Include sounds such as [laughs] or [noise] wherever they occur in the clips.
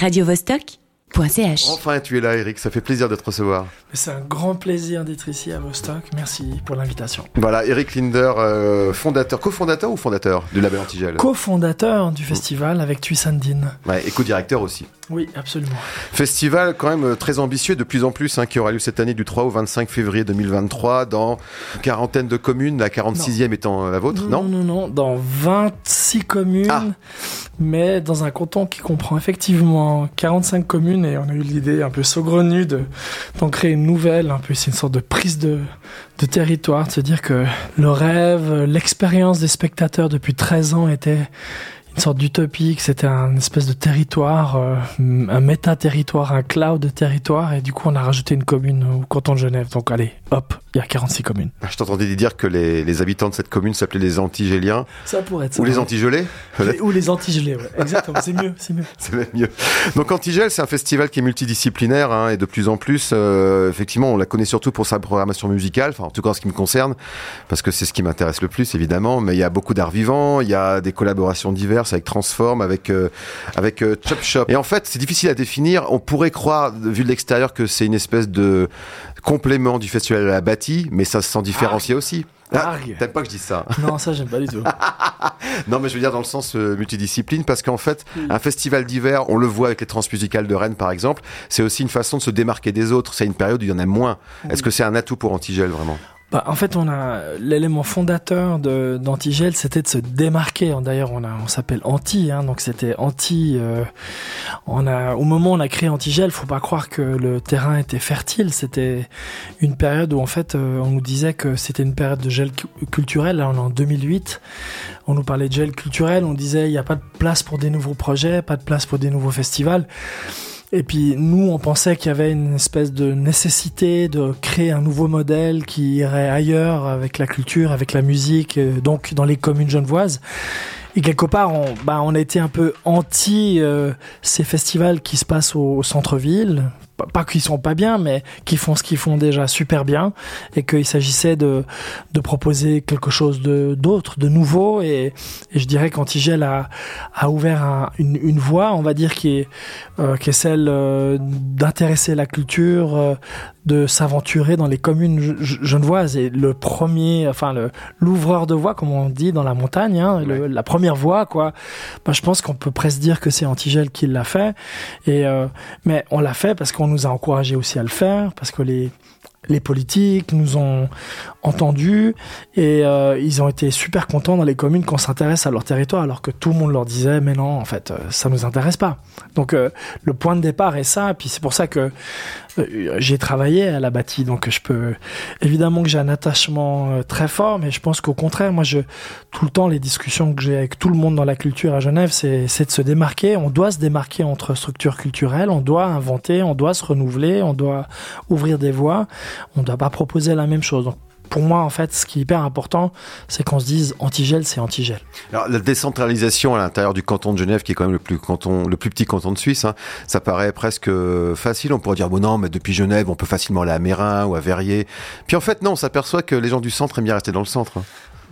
radiovostok.ch. Enfin, tu es là, Eric. Ça fait plaisir de te recevoir. C'est un grand plaisir d'être ici à Vostok. Merci pour l'invitation. Voilà, Eric Linder, euh, fondateur, cofondateur ou fondateur du label Antigel Co-fondateur du festival avec Tuisandine. Ouais, et co-directeur aussi. Oui, absolument. Festival quand même euh, très ambitieux de plus en plus, hein, qui aura lieu cette année du 3 au 25 février 2023 dans une quarantaine de communes, la 46e étant euh, la vôtre, non, non, non, dans 26 communes, Ah. mais dans un canton qui comprend effectivement 45 communes et on a eu l'idée un peu saugrenue de d'en créer une nouvelle, un peu c'est une sorte de prise de, de territoire, de se dire que le rêve, l'expérience des spectateurs depuis 13 ans était une sorte d'utopie, que c'était un espèce de territoire, euh, un méta-territoire, un cloud de territoire, et du coup on a rajouté une commune au canton de Genève. Donc allez, hop, il y a 46 communes. Je t'entendais dire que les, les habitants de cette commune s'appelaient les Antigéliens Ça pourrait être ça. ou les. Antigelés. Ou les antigelés, ouais. Exactement, c'est mieux, c'est mieux. [laughs] C'est même mieux. Donc Antigel, c'est un festival qui est multidisciplinaire hein, et de plus en plus, euh, effectivement, on la connaît surtout pour sa programmation musicale, enfin en tout cas en ce qui me concerne, parce que c'est ce qui m'intéresse le plus évidemment. Mais il y a beaucoup d'art vivant, il y a des collaborations diverses avec Transform, avec euh, avec euh, Chop Shop. Et en fait, c'est difficile à définir. On pourrait croire, vu de l'extérieur, que c'est une espèce de complément du festival à la bâtie, mais ça s'en différencie aussi. Ah. T'aimes pas que je dise ça [laughs] Non, ça, j'aime pas du tout. [laughs] non, mais je veux dire dans le sens euh, multidiscipline, parce qu'en fait, un festival d'hiver, on le voit avec les transmusicales de Rennes, par exemple, c'est aussi une façon de se démarquer des autres. C'est une période où il y en a moins. Est-ce que c'est un atout pour Antigel, vraiment? Bah, en fait, on a l'élément fondateur de d'Antigel, c'était de se démarquer. D'ailleurs, on a, on s'appelle Anti, hein, donc c'était Anti. euh, on a, au moment où on a créé Antigel, faut pas croire que le terrain était fertile. C'était une période où en fait, euh, on nous disait que c'était une période de gel cu- culturel. Là, on est en 2008. On nous parlait de gel culturel. On disait il n'y a pas de place pour des nouveaux projets, pas de place pour des nouveaux festivals. Et puis nous, on pensait qu'il y avait une espèce de nécessité de créer un nouveau modèle qui irait ailleurs avec la culture, avec la musique, euh, donc dans les communes genevoises. Et quelque part, on, bah, on a été un peu anti euh, ces festivals qui se passent au, au centre-ville. Pas, qu'ils sont pas bien, mais qui font ce qu'ils font déjà super bien. Et qu'il s'agissait de, de proposer quelque chose de d'autre, de nouveau. Et, et je dirais qu'Antigel a, a ouvert un- une, une voie, on va dire, qui est, euh, qui est celle euh, d'intéresser la culture, euh, de s'aventurer dans les communes ge- ge- genevoises. Et le premier, enfin le l'ouvreur de voie, comme on dit dans la montagne, hein, le- la première voie, quoi. Bah, je pense qu'on peut presque dire que c'est Antigel qui l'a fait. Et mais on l'a fait parce qu'on nous a encouragé aussi à le faire, parce que les les politiques nous ont entendus et euh, ils ont été super contents dans les communes qu'on s'intéresse à leur territoire alors que tout le monde leur disait mais non en fait euh, ça nous intéresse pas. Donc euh, le point de départ est ça puis c'est pour ça que j'ai travaillé à la bâtie donc je peux évidemment que j'ai un attachement euh, très fort mais je pense qu'au contraire moi je tout le temps les discussions que j'ai avec tout le monde dans la culture à Genève c'est c'est de se démarquer. On doit se démarquer entre structures culturelles on doit inventer on doit se renouveler on doit ouvrir des voies. On ne doit pas proposer la même chose pour moi, en fait, ce qui est hyper important, c'est qu'on se dise antigel, c'est antigel. Alors, la décentralisation à l'intérieur du canton de Genève, qui est quand même le plus canton, le plus petit canton de Suisse, hein, ça paraît presque euh, facile. On pourrait dire, bon non, mais depuis Genève, on peut facilement aller à Mérin ou à Verrier. Puis en fait, non, on s'aperçoit que les gens du centre aiment bien rester dans le centre. hein.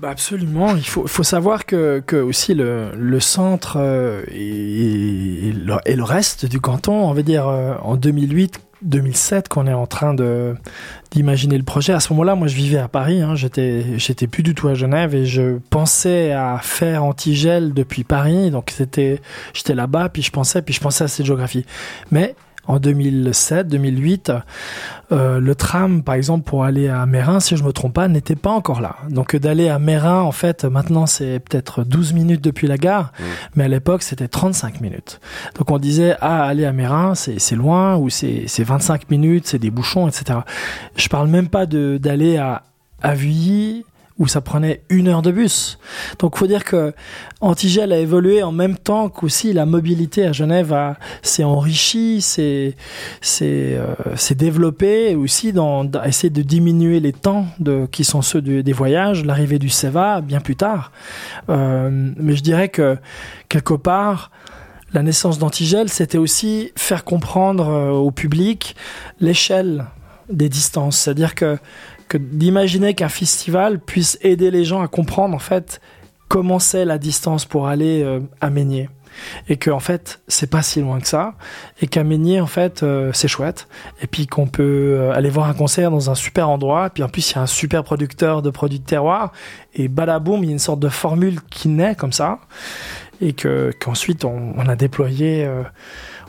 Bah absolument. Il faut, faut savoir que, que aussi le, le centre euh, et, et le, et le reste du canton, on va dire euh, en 2008, 2007, qu'on est en train de d'imaginer le projet. À ce moment-là, moi, je vivais à Paris. Hein, j'étais j'étais plus du tout à Genève et je pensais à faire Antigel depuis Paris. Donc c'était j'étais là-bas, puis je pensais, puis je pensais à cette géographie. Mais en 2007, 2008, euh, le tram, par exemple, pour aller à Mérin, si je me trompe pas, n'était pas encore là. Donc euh, d'aller à Mérin, en fait, maintenant c'est peut-être 12 minutes depuis la gare, Mmh. mais à l'époque c'était 35 minutes. Donc on disait, ah, aller à Mérin, c'est loin, ou c'est c'est 25 minutes, c'est des bouchons, etc. Je parle même pas d'aller à, à Vuilly, où ça prenait une heure de bus. Donc faut dire que Antigel a évolué en même temps qu'aussi la mobilité à Genève s'est enrichie, s'est euh, développée aussi dans, dans essayer de diminuer les temps de qui sont ceux de- des voyages, l'arrivée du Seva bien plus tard. Euh, mais je dirais que quelque part la naissance d'Antigel, c'était aussi faire comprendre euh, au public l'échelle des distances, c'est-à-dire que d'imaginer qu'un festival puisse aider les gens à comprendre en fait comment c'est la distance pour aller euh, à Meigné. et que en fait c'est pas si loin que ça. Et qu'à Meignier en fait euh, c'est chouette. Et puis qu'on peut euh, aller voir un concert dans un super endroit. Puis en plus il y a un super producteur de produits de terroir. Et balaboum il y a une sorte de formule qui naît comme ça. Et que qu'ensuite on, a déployé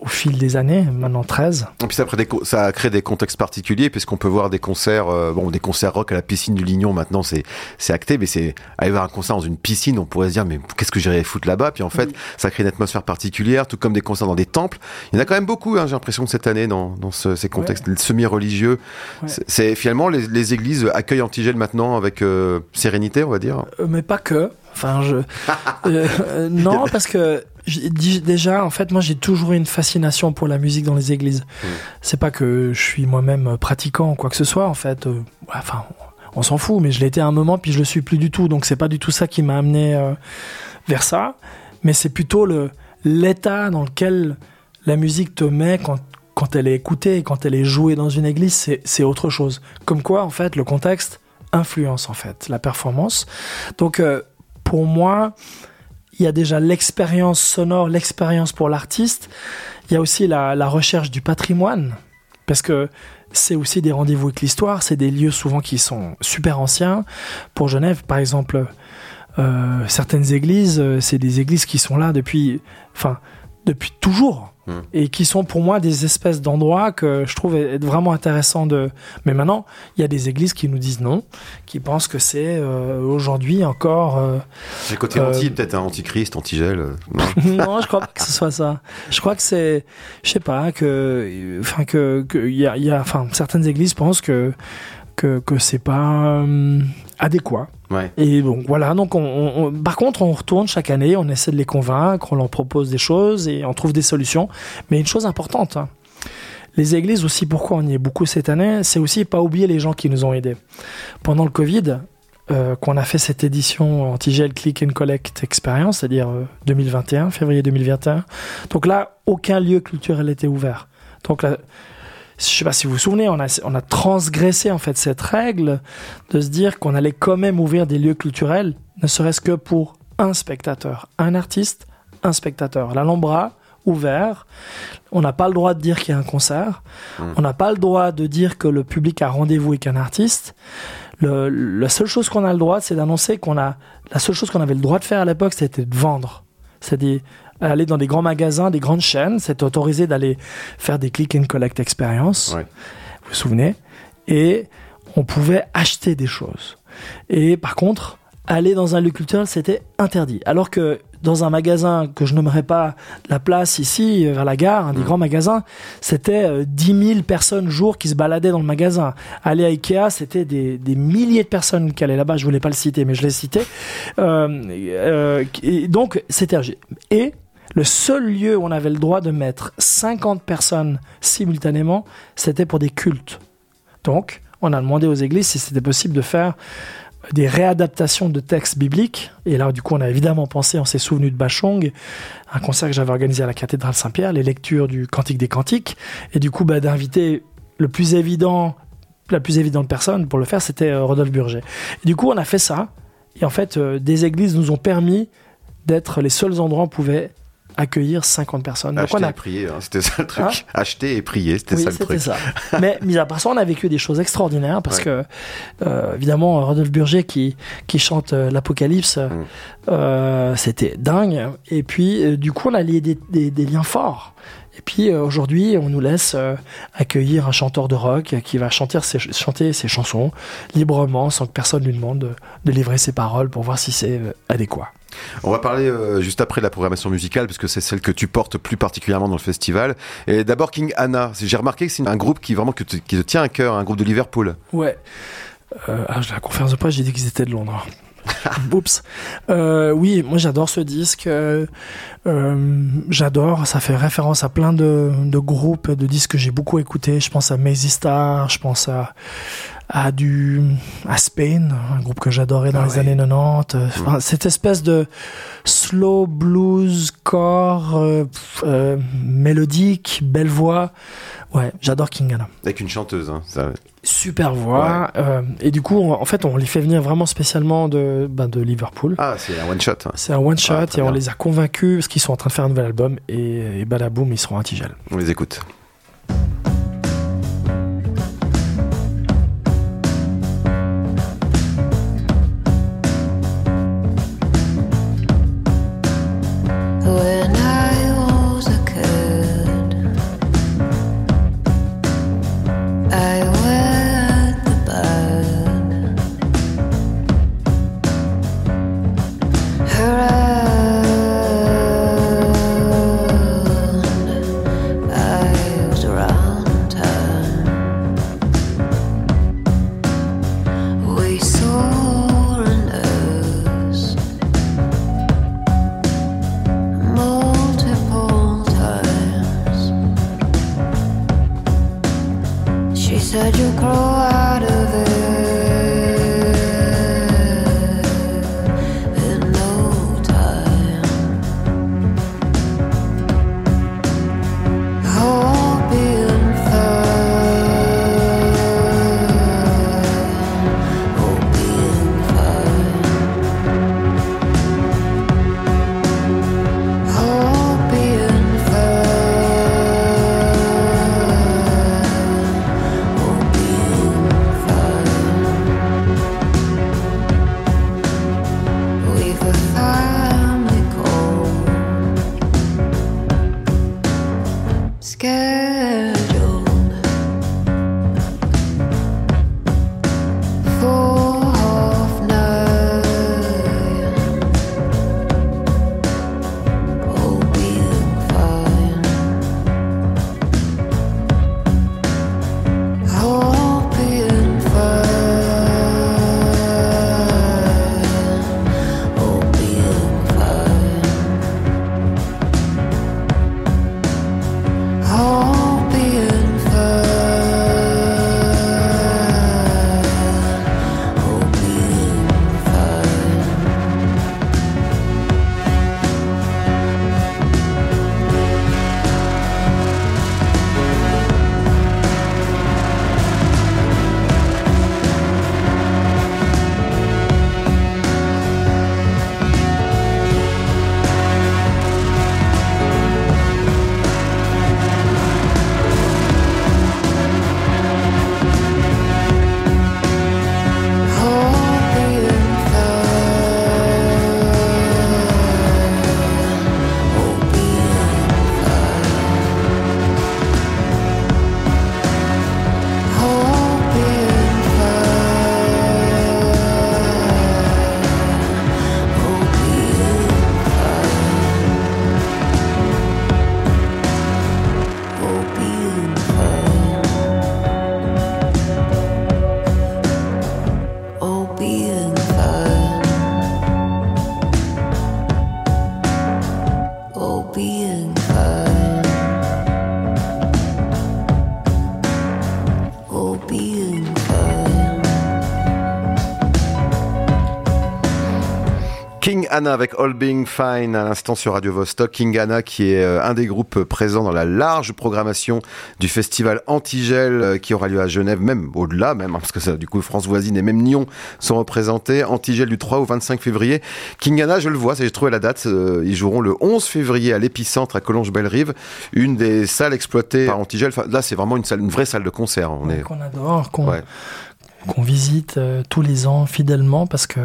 au fil des années, maintenant 13. Et puis ça, des, ça a créé des contextes particuliers, puisqu'on peut voir des concerts, euh, bon, des concerts rock à la piscine du Lignon, maintenant c'est, c'est acté, mais c'est aller voir un concert dans une piscine, on pourrait se dire, mais qu'est-ce que j'irais foutre là-bas? Puis en fait, ça crée une atmosphère particulière, tout comme des concerts dans des temples. Il y en a quand même beaucoup, hein, j'ai l'impression, cette année, dans, dans ce, ces contextes ouais. semi-religieux. Ouais. C'est, finalement, les, les, églises accueillent Antigel maintenant avec euh, sérénité, on va dire? Euh, mais pas que. Enfin, je. [laughs] euh, non, parce que déjà, en fait, moi, j'ai toujours eu une fascination pour la musique dans les églises. Mmh. C'est pas que je suis moi-même pratiquant ou quoi que ce soit, en fait. Euh, enfin, on s'en fout, mais je l'ai été à un moment, puis je le suis plus du tout. Donc, c'est pas du tout ça qui m'a amené euh, vers ça. Mais c'est plutôt le l'état dans lequel la musique te met quand quand elle est écoutée, quand elle est jouée dans une église, c'est autre chose. Comme quoi, en fait, le contexte influence en fait la performance. Donc, euh, pour moi, il y a déjà l'expérience sonore, l'expérience pour l'artiste. Il y a aussi la, recherche du patrimoine, parce que c'est aussi des rendez-vous avec l'histoire. C'est des lieux souvent qui sont super anciens. Pour Genève, par exemple, euh, certaines églises, c'est des églises qui sont là depuis, enfin, depuis toujours et qui sont pour moi des espèces d'endroits que je trouve être vraiment intéressant de. Mais maintenant, il y a des églises qui nous disent non, qui pensent que c'est euh, aujourd'hui encore. Euh, le côté euh, anti, peut-être un antichrist, antigel. Non, [laughs] non je crois pas que ce soit ça. Je crois que c'est, je sais pas, que, enfin que, y a, y a, enfin certaines églises pensent que que que c'est pas adéquat. Ouais. Et donc voilà, donc on, on, par contre on retourne chaque année, on essaie de les convaincre, on leur propose des choses et on trouve des solutions. Mais une chose importante, hein, les églises aussi, pourquoi on y est beaucoup cette année, c'est aussi pas oublier les gens qui nous ont aidés. Pendant le Covid, euh, qu'on a fait cette édition Antigel Click and Collect Experience, c'est-à-dire euh, 2021, février 2021. Donc là, aucun lieu culturel était ouvert. Donc là, je sais pas si vous vous souvenez, on a, on a transgressé en fait cette règle de se dire qu'on allait quand même ouvrir des lieux culturels, ne serait-ce que pour un spectateur, un artiste, un spectateur. L'Alhambra, ouvert. On n'a pas le droit de dire qu'il y a un concert. Mmh. On n'a pas le droit de dire que le public a rendez-vous avec un artiste. Le, la seule chose qu'on a le droit, c'est d'annoncer qu'on a. La seule chose qu'on avait le droit de faire à l'époque, c'était de vendre. C'est-à-dire aller dans des grands magasins, des grandes chaînes. C'est autorisé d'aller faire des click and collect expériences. Ouais. Vous vous souvenez? Et on pouvait acheter des choses. Et par contre, aller dans un lieu culturel, c'était interdit. Alors que dans un magasin que je nommerai pas la place ici, vers la gare, un des mmh. grands magasins, c'était euh, 10 000 personnes jour qui se baladaient dans le magasin. Aller à Ikea, c'était des, des, milliers de personnes qui allaient là-bas. Je voulais pas le citer, mais je l'ai cité. Euh, euh, et donc, c'était Et le seul lieu où on avait le droit de mettre 50 personnes simultanément, c'était pour des cultes. Donc, on a demandé aux églises si c'était possible de faire des réadaptations de textes bibliques. Et là, du coup, on a évidemment pensé, on s'est souvenu de Bachong, un concert que j'avais organisé à la cathédrale Saint-Pierre, les lectures du Cantique des Cantiques. Et du coup, bah, d'inviter le plus évident, la plus évidente personne pour le faire, c'était euh, Rodolphe Burger. Et du coup, on a fait ça. Et en fait, euh, des églises nous ont permis d'être les seuls endroits où on pouvait accueillir 50 personnes. Acheter Donc on a... et prier, hein, c'était ça le truc. Hein Acheter et prier, c'était oui, ça le truc. Ça. [laughs] Mais mis à part ça, on a vécu des choses extraordinaires parce ouais. que, euh, évidemment, Rodolphe Burger qui, qui chante euh, l'Apocalypse, mm. euh, c'était dingue. Et puis, du coup, on a lié des, des, des liens forts. Et puis euh, aujourd'hui, on nous laisse euh, accueillir un chanteur de rock qui va chanter ses, chanter ses chansons librement, sans que personne lui demande de, de livrer ses paroles pour voir si c'est euh, adéquat. On va parler euh, juste après de la programmation musicale, parce que c'est celle que tu portes plus particulièrement dans le festival. Et d'abord King Anna. J'ai remarqué que c'est un groupe qui vraiment te, qui te tient à cœur, un groupe de Liverpool. Ouais. Euh, à la conférence de presse, j'ai dit qu'ils étaient de Londres. [laughs] Oups. Euh, oui, moi j'adore ce disque. Euh, j'adore. Ça fait référence à plein de, groupes, de disques que j'ai beaucoup écoutés. Je pense à Maisy Star, je pense à à du à Spain, un groupe que j'adorais dans Ah les ouais. années 90. euh, enfin, Cette espèce de slow blues core euh, euh, mélodique, belle voix. Ouais, j'adore Kingana. Avec une chanteuse, hein, ça. Super voix. euh, et du coup, on- en fait, on les fait venir vraiment spécialement de, ben, de Liverpool. Ah, c'est un one shot. hein. C'est un one shot Ah, très et on les a convaincus parce qu'ils sont en train de faire un nouvel album et, et badaboum, ils seront à Tigel. On les écoute. Anna avec All Being Fine à l'instant sur Radio Vostok. King Anna qui est euh, un des groupes présents dans la large programmation du festival Antigel euh, qui aura lieu à Genève, même au-delà même, hein, parce que ça, du coup France voisine et même Nyon sont représentés. Antigel du 3 au 25 février. King Anna, je le vois, j'ai trouvé la date, euh, ils joueront le 11 février à l'épicentre à Collonges-Belle-Rive, une des salles exploitées par Antigel. Enfin, là, c'est vraiment une salle, une vraie salle de concert. On est... Qu'on adore, qu'on Ouais. Qu'on visite euh, tous les ans fidèlement parce que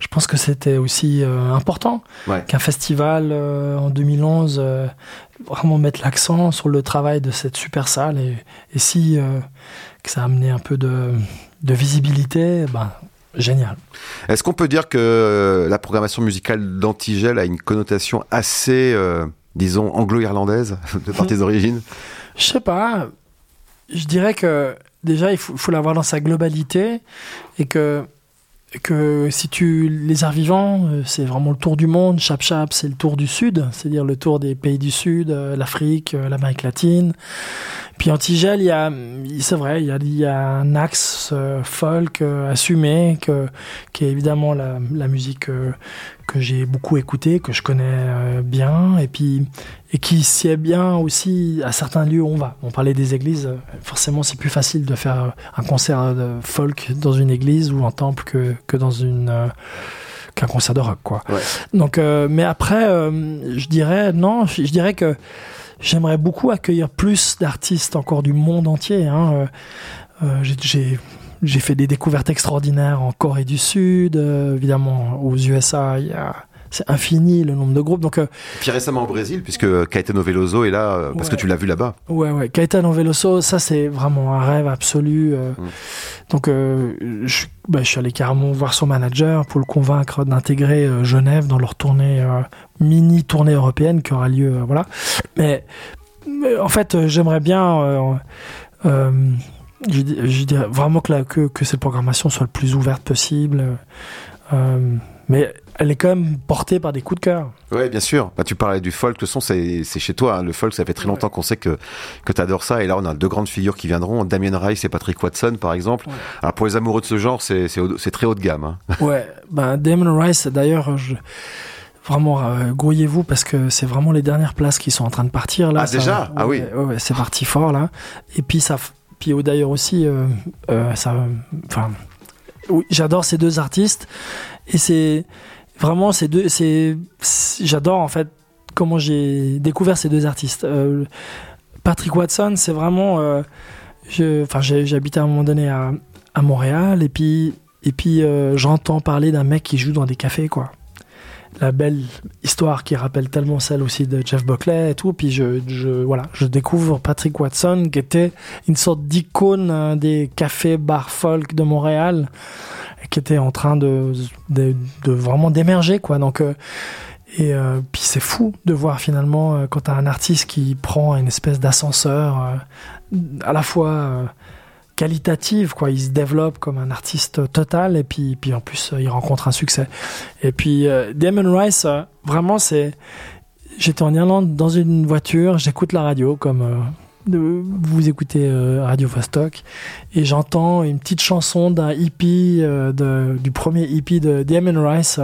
je pense que c'était aussi euh, important Ouais. qu'un festival euh, en 2011 euh, vraiment mette l'accent sur le travail de cette super salle et, et si que ça a amené un peu de, de visibilité, ben, génial. Est-ce qu'on peut dire que la programmation musicale d'Antigel a une connotation assez, disons, anglo-irlandaise [laughs] de par [laughs] tes origines? Je sais pas, je dirais que déjà il faut, faut l'avoir dans sa globalité et que que si tu les arts vivants, euh, c'est vraiment le tour du monde. Chap Chap, c'est le tour du Sud, c'est-à-dire le tour des pays du Sud, euh, l'Afrique, euh, l'Amérique latine. Puis Antigel, il y a, c'est vrai, il y a, un axe folk assumé, que, qui est évidemment la, la musique que j'ai beaucoup écoutée, que je connais euh, bien, et puis et qui sied bien aussi à certains lieux où on va. On parlait des églises, euh, forcément c'est plus facile de faire euh, un concert de folk dans une église ou en temple que, que dans une qu'un concert de rock quoi. Ouais. Donc euh, mais après euh, je dirais non, je je dirais que j'aimerais beaucoup accueillir plus d'artistes encore du monde entier hein. Euh, j'ai- j'ai fait des découvertes extraordinaires en Corée du Sud, euh, évidemment aux USA, il y a c'est infini le nombre de groupes. Donc euh, Puis récemment au Brésil, puisque Caetano Veloso est là, euh, parce que tu l'as vu là-bas. Ouais, ouais. Caetano Veloso, ça c'est vraiment un rêve absolu. euh. Mm. Donc, je, bah, je suis allé carrément voir son manager pour le convaincre d'intégrer Genève dans leur tournée mini tournée européenne qui aura lieu, voilà. Mais, mais en fait, j'aimerais bien. Je, di- je dirais vraiment que, la, que, que cette programmation soit le plus ouverte possible. Euh, mais elle est quand même portée par des coups de cœur. Ouais, bien sûr. Bah, tu parlais du folk, le son, c'est chez toi. hein. Le folk, ça fait très longtemps qu'on sait que, que tu adores ça. Et là, on a deux grandes figures qui viendront, Damien Rice et Patrick Watson, par exemple. Ouais. Alors, pour les amoureux de ce genre, c'est très haut de gamme. hein. [laughs] Ouais, ben Damon Rice, d'ailleurs, je... vraiment, euh, grouillez-vous parce que c'est vraiment les dernières places qui sont en train de partir là. Ah, Ça- déjà? Ah oui. ouais, ouais, c'est parti fort là. Et puis ça, puis d'ailleurs aussi, euh, euh, ça, enfin, oui, j'adore ces deux artistes et c'est vraiment ces deux, c'est, j'adore en fait comment j'ai découvert ces deux artistes. Euh, Patrick Watson, c'est vraiment, enfin, j'habitais à un moment donné à, à Montréal et puis et puis j'entends parler d'un mec qui joue dans des cafés quoi. La belle histoire qui rappelle tellement celle aussi de Jeff Buckley et tout. Puis je, voilà, je découvre Patrick Watson qui était une sorte d'icône euh, des cafés bar folk de Montréal qui était en train de vraiment d'émerger quoi. Donc euh, et euh, puis c'est fou de voir finalement euh, quand t'as un artiste qui prend une espèce d'ascenseur à la fois qualitative quoi. Il se développe comme un artiste total et puis puis en plus euh, il rencontre un succès. Et puis euh, Damon Rice euh, vraiment c'est j'étais en Irlande dans une voiture j'écoute la radio comme vous écoutez Radio Vostok et j'entends une petite chanson d'un hippie de, du premier hippie de Damon Rice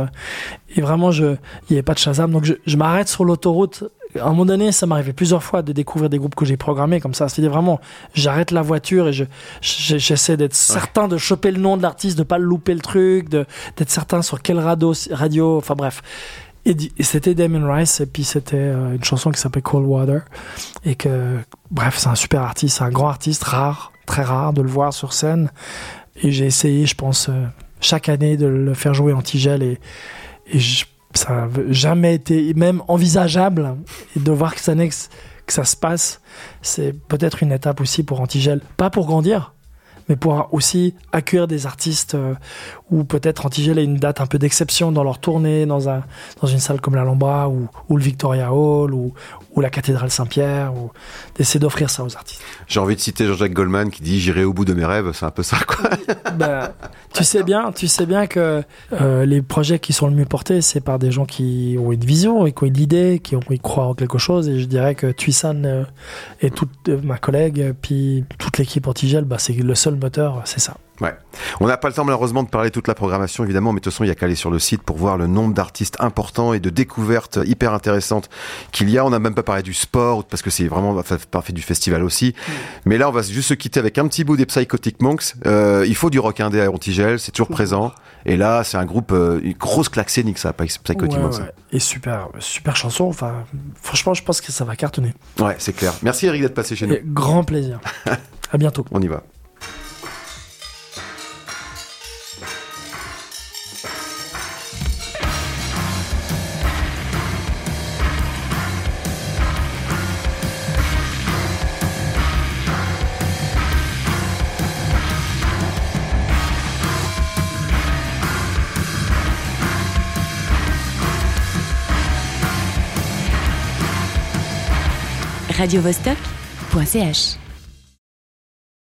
et vraiment je il n'y avait pas de Shazam donc je m'arrête sur l'autoroute à un moment donné, ça m'arrivait plusieurs fois de découvrir des groupes que j'ai programmés comme ça. C'était vraiment, j'arrête la voiture et je, je- j'essaie d'être certain de choper le nom de l'artiste, de pas louper le truc, de, d'être certain sur quelle radio, radio, enfin bref. Et c'était Damon Rice et puis c'était euh, une chanson qui s'appelait Cold Water et que, bref, c'est un super artiste, c'est un grand artiste, rare, très rare de le voir sur scène. Et j'ai essayé, je pense, euh, chaque année de le faire jouer en tigel et, et je- ça n'a jamais été même envisageable de voir que ça se passe, c'est peut-être une étape aussi pour Antigel. Pas pour grandir, mais pour aussi accueillir des artistes euh, où peut-être Antigel est une date un peu d'exception dans leur tournée, dans, un, dans une salle comme l'Alhambra ou, ou le Victoria Hall ou, ou la cathédrale Saint-Pierre, ou d'essayer d'offrir ça aux artistes. J'ai envie de citer Jean-Jacques Goldman qui dit J'irai au bout de mes rêves. C'est un peu ça, quoi. [laughs] Bah, tu sais bien, tu sais bien que euh, les projets qui sont le mieux portés, c'est par des gens qui ont une vision et qui ont une idée, qui ont qui croient en quelque chose. Et je dirais que Tuisan euh, et toute euh, ma collègue, puis toute l'équipe Antigel, bah, c'est le seul moteur, c'est ça. Ouais. On n'a pas le temps malheureusement de parler toute la programmation évidemment, mais de toute façon il y a qu'à aller sur le site pour voir le nombre d'artistes importants et de découvertes hyper intéressantes qu'il y a. On n'a même pas parlé du sport parce que c'est vraiment parfait du festival aussi. Mais là on va juste se quitter avec un petit bout des Psychotic Monks. Euh, il faut du rock indé à Antigel, c'est toujours présent. Et là c'est un groupe, euh, une grosse claque scénique ça, Psychotic Ouais, Monks. ouais. Et super, super chanson. Enfin, franchement, je pense que ça va cartonner. Ouais, c'est clair. Merci Eric d'être passé chez nous. Et grand plaisir. [laughs] à bientôt. On y va. radiovostok.ch